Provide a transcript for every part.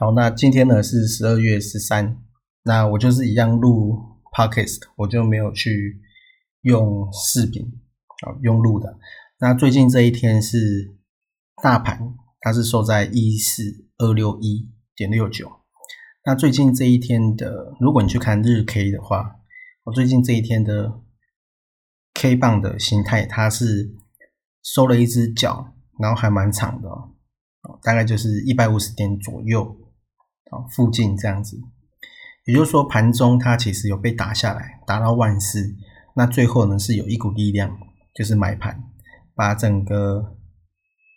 好，那今天呢是十二月十三，那我就是一样录 podcast，我就没有去用视频，啊，用录的。那最近这一天是大盘，它是收在一四二六一点六九。那最近这一天的，如果你去看日 K 的话，我最近这一天的 K 棒的形态，它是收了一只脚，然后还蛮长的，大概就是一百五十点左右。啊，附近这样子，也就是说盘中它其实有被打下来，打到万四，那最后呢是有一股力量，就是买盘，把整个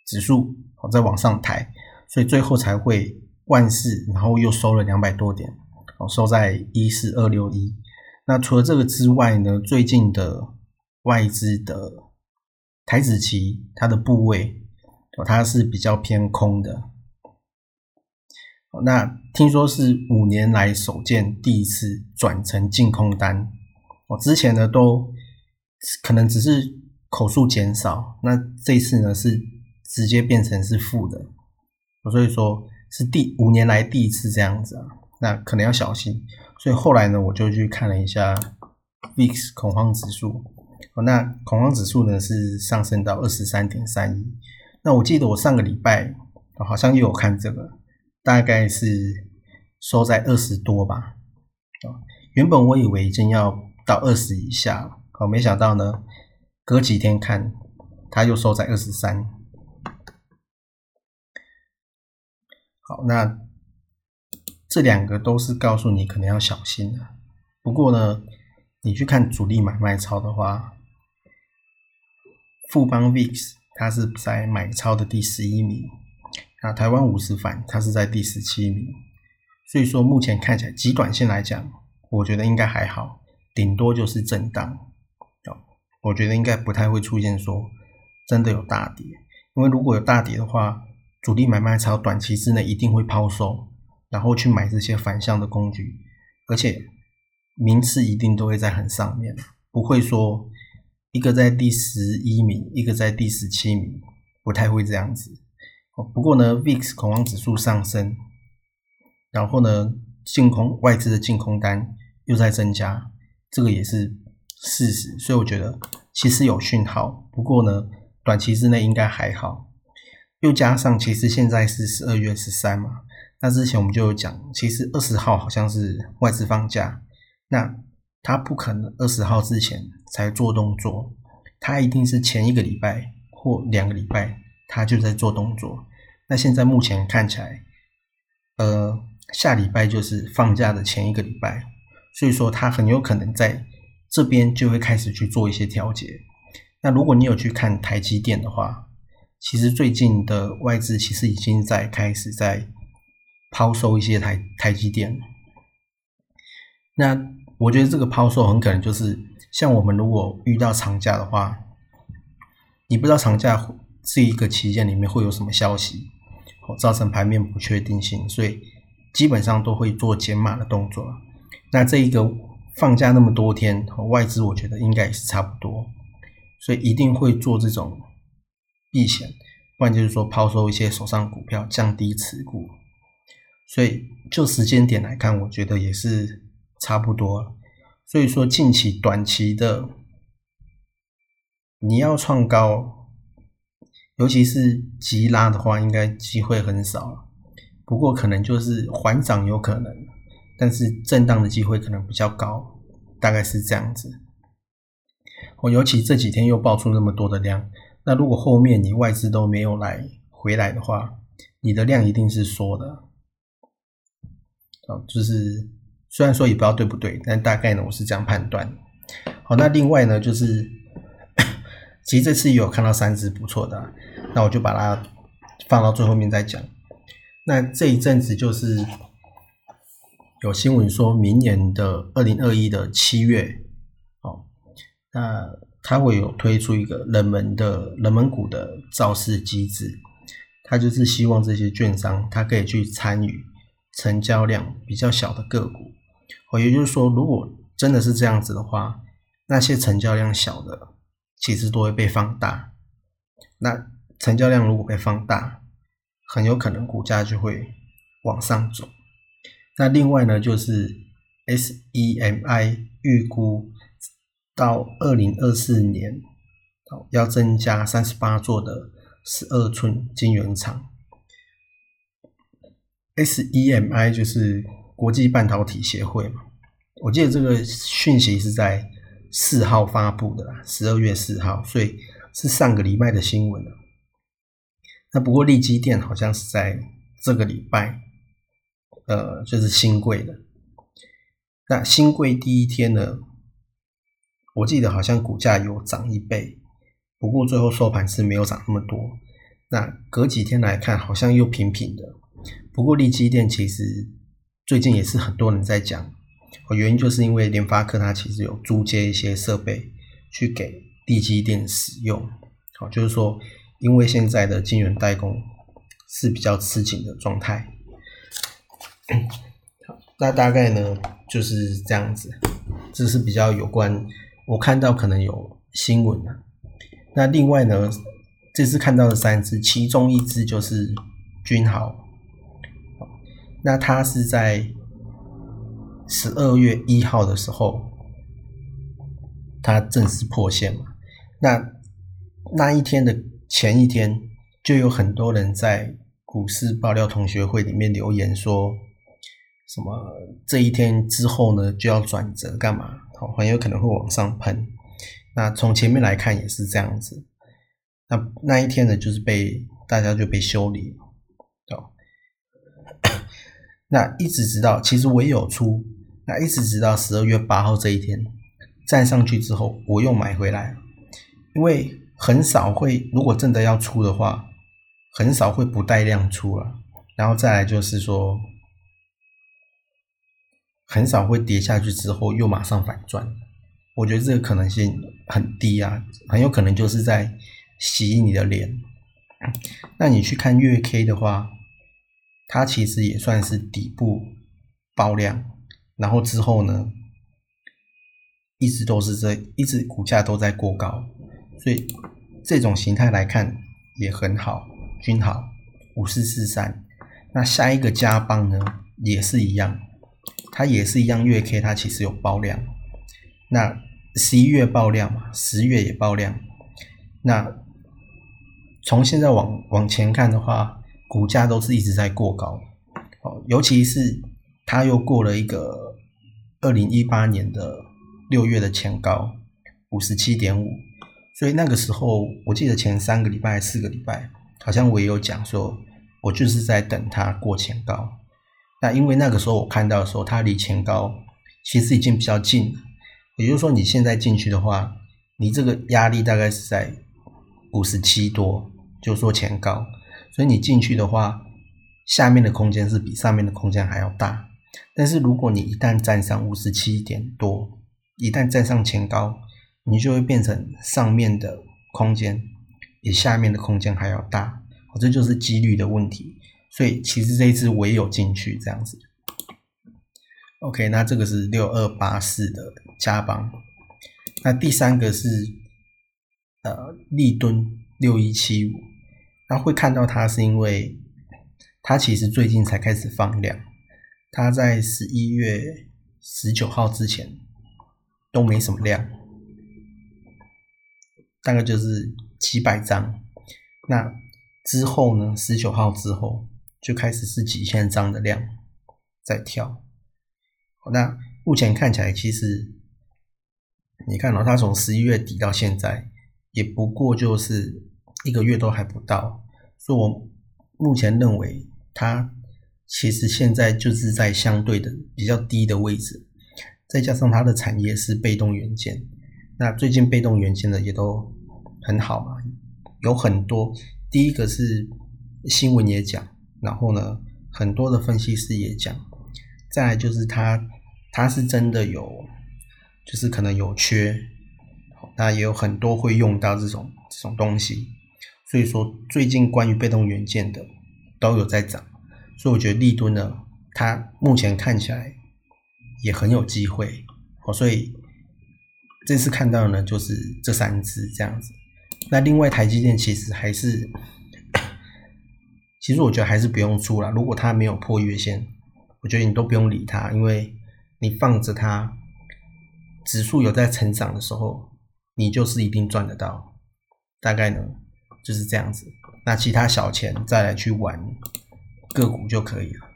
指数哦再往上抬，所以最后才会万四，然后又收了两百多点，哦收在一四二六一。那除了这个之外呢，最近的外资的台子期它的部位它是比较偏空的。那听说是五年来首见第一次转成净空单，我，之前呢都可能只是口数减少，那这次呢是直接变成是负的，所以说是第五年来第一次这样子啊，那可能要小心。所以后来呢，我就去看了一下 VIX 恐慌指数，那恐慌指数呢是上升到二十三点三一，那我记得我上个礼拜好像又有看这个。大概是收在二十多吧，啊原本我以为已经要到二十以下了，哦，没想到呢，隔几天看，它又收在二十三。好，那这两个都是告诉你可能要小心的。不过呢，你去看主力买卖超的话，富邦 VIX 它是在买超的第十一名。那台湾五十反，它是在第十七名，所以说目前看起来，极短线来讲，我觉得应该还好，顶多就是震荡，哦，我觉得应该不太会出现说真的有大跌，因为如果有大跌的话，主力买卖超短期之内一定会抛售，然后去买这些反向的工具，而且名次一定都会在很上面，不会说一个在第十一名，一个在第十七名，不太会这样子。哦，不过呢，VIX 恐慌指数上升，然后呢，净空外资的净空单又在增加，这个也是事实，所以我觉得其实有讯号。不过呢，短期之内应该还好。又加上其实现在是十二月十三嘛，那之前我们就有讲，其实二十号好像是外资放假，那他不可能二十号之前才做动作，他一定是前一个礼拜或两个礼拜。他就在做动作，那现在目前看起来，呃，下礼拜就是放假的前一个礼拜，所以说他很有可能在这边就会开始去做一些调节。那如果你有去看台积电的话，其实最近的外资其实已经在开始在抛售一些台台积电。那我觉得这个抛售很可能就是像我们如果遇到长假的话，你不知道长假。这一个期间里面会有什么消息，造成盘面不确定性，所以基本上都会做减码的动作。那这一个放假那么多天，外资我觉得应该也是差不多，所以一定会做这种避险，不然就是说抛售一些手上股票，降低持股。所以就时间点来看，我觉得也是差不多。所以说近期短期的你要创高。尤其是急拉的话，应该机会很少。不过可能就是缓涨有可能，但是震荡的机会可能比较高，大概是这样子。我，尤其这几天又爆出那么多的量，那如果后面你外资都没有来回来的话，你的量一定是缩的。哦，就是虽然说也不知道对不对，但大概呢我是这样判断。好，那另外呢就是，其实这次有看到三只不错的，那我就把它放到最后面再讲。那这一阵子就是有新闻说明年的二零二一的七月，哦，那它会有推出一个冷门的冷门股的造势机制，它就是希望这些券商它可以去参与成交量比较小的个股，哦，也就是说，如果真的是这样子的话，那些成交量小的其实都会被放大，那成交量如果被放大。很有可能股价就会往上走。那另外呢，就是 SEMI 预估到二零二四年，要增加三十八座的十二寸晶圆厂。SEMI 就是国际半导体协会嘛，我记得这个讯息是在四号发布的啦，十二月四号，所以是上个礼拜的新闻了。那不过利基电好像是在这个礼拜，呃，就是新贵的。那新贵第一天呢，我记得好像股价有涨一倍，不过最后收盘是没有涨那么多。那隔几天来看，好像又平平的。不过利基电其实最近也是很多人在讲，哦原因就是因为联发科它其实有租借一些设备去给地基电使用，好，就是说。因为现在的晶圆代工是比较吃紧的状态，好，那大概呢就是这样子，这是比较有关我看到可能有新闻的。那另外呢，这次看到的三只，其中一只就是君豪，那它是在十二月一号的时候，它正式破线嘛，那那一天的。前一天就有很多人在股市爆料同学会里面留言说，什么这一天之后呢就要转折干嘛？好，很有可能会往上喷。那从前面来看也是这样子。那那一天呢，就是被大家就被修理了。哦，那一直直到其实我也有出，那一直直到十二月八号这一天站上去之后，我又买回来，因为。很少会，如果真的要出的话，很少会不带量出了。然后再来就是说，很少会跌下去之后又马上反转。我觉得这个可能性很低啊，很有可能就是在洗你的脸。那你去看月 K 的话，它其实也算是底部爆量，然后之后呢，一直都是这一直股价都在过高，所以。这种形态来看也很好，均好五四四三。那下一个加棒呢，也是一样，它也是一样月 K，它其实有爆量。那十一月爆量嘛，十月也爆量。那从现在往往前看的话，股价都是一直在过高。哦，尤其是它又过了一个二零一八年的六月的前高五十七点五。所以那个时候，我记得前三个礼拜、四个礼拜，好像我也有讲说，我就是在等它过前高。那因为那个时候我看到的时候，它离前高其实已经比较近，也就是说你现在进去的话，你这个压力大概是在五十七多，就说前高。所以你进去的话，下面的空间是比上面的空间还要大。但是如果你一旦站上五十七点多，一旦站上前高，你就会变成上面的空间比下面的空间还要大，这就是几率的问题。所以其实这一次我也有进去这样子。OK，那这个是六二八四的加邦。那第三个是呃立敦六一七五。那会看到它是因为它其实最近才开始放量，它在十一月十九号之前都没什么量。大概就是几百张，那之后呢？十九号之后就开始是几千张的量在跳。那目前看起来，其实你看哦，它从十一月底到现在，也不过就是一个月都还不到，所以我目前认为它其实现在就是在相对的比较低的位置，再加上它的产业是被动元件，那最近被动元件的也都很好嘛，有很多，第一个是新闻也讲，然后呢，很多的分析师也讲，再来就是它。它是真的有，就是可能有缺，那也有很多会用到这种这种东西，所以说最近关于被动元件的都有在涨，所以我觉得立敦呢，它目前看起来也很有机会，哦，所以这次看到呢就是这三只这样子，那另外台积电其实还是，其实我觉得还是不用出了，如果它没有破月线，我觉得你都不用理它，因为。你放着它，指数有在成长的时候，你就是一定赚得到。大概呢就是这样子。那其他小钱再来去玩个股就可以了。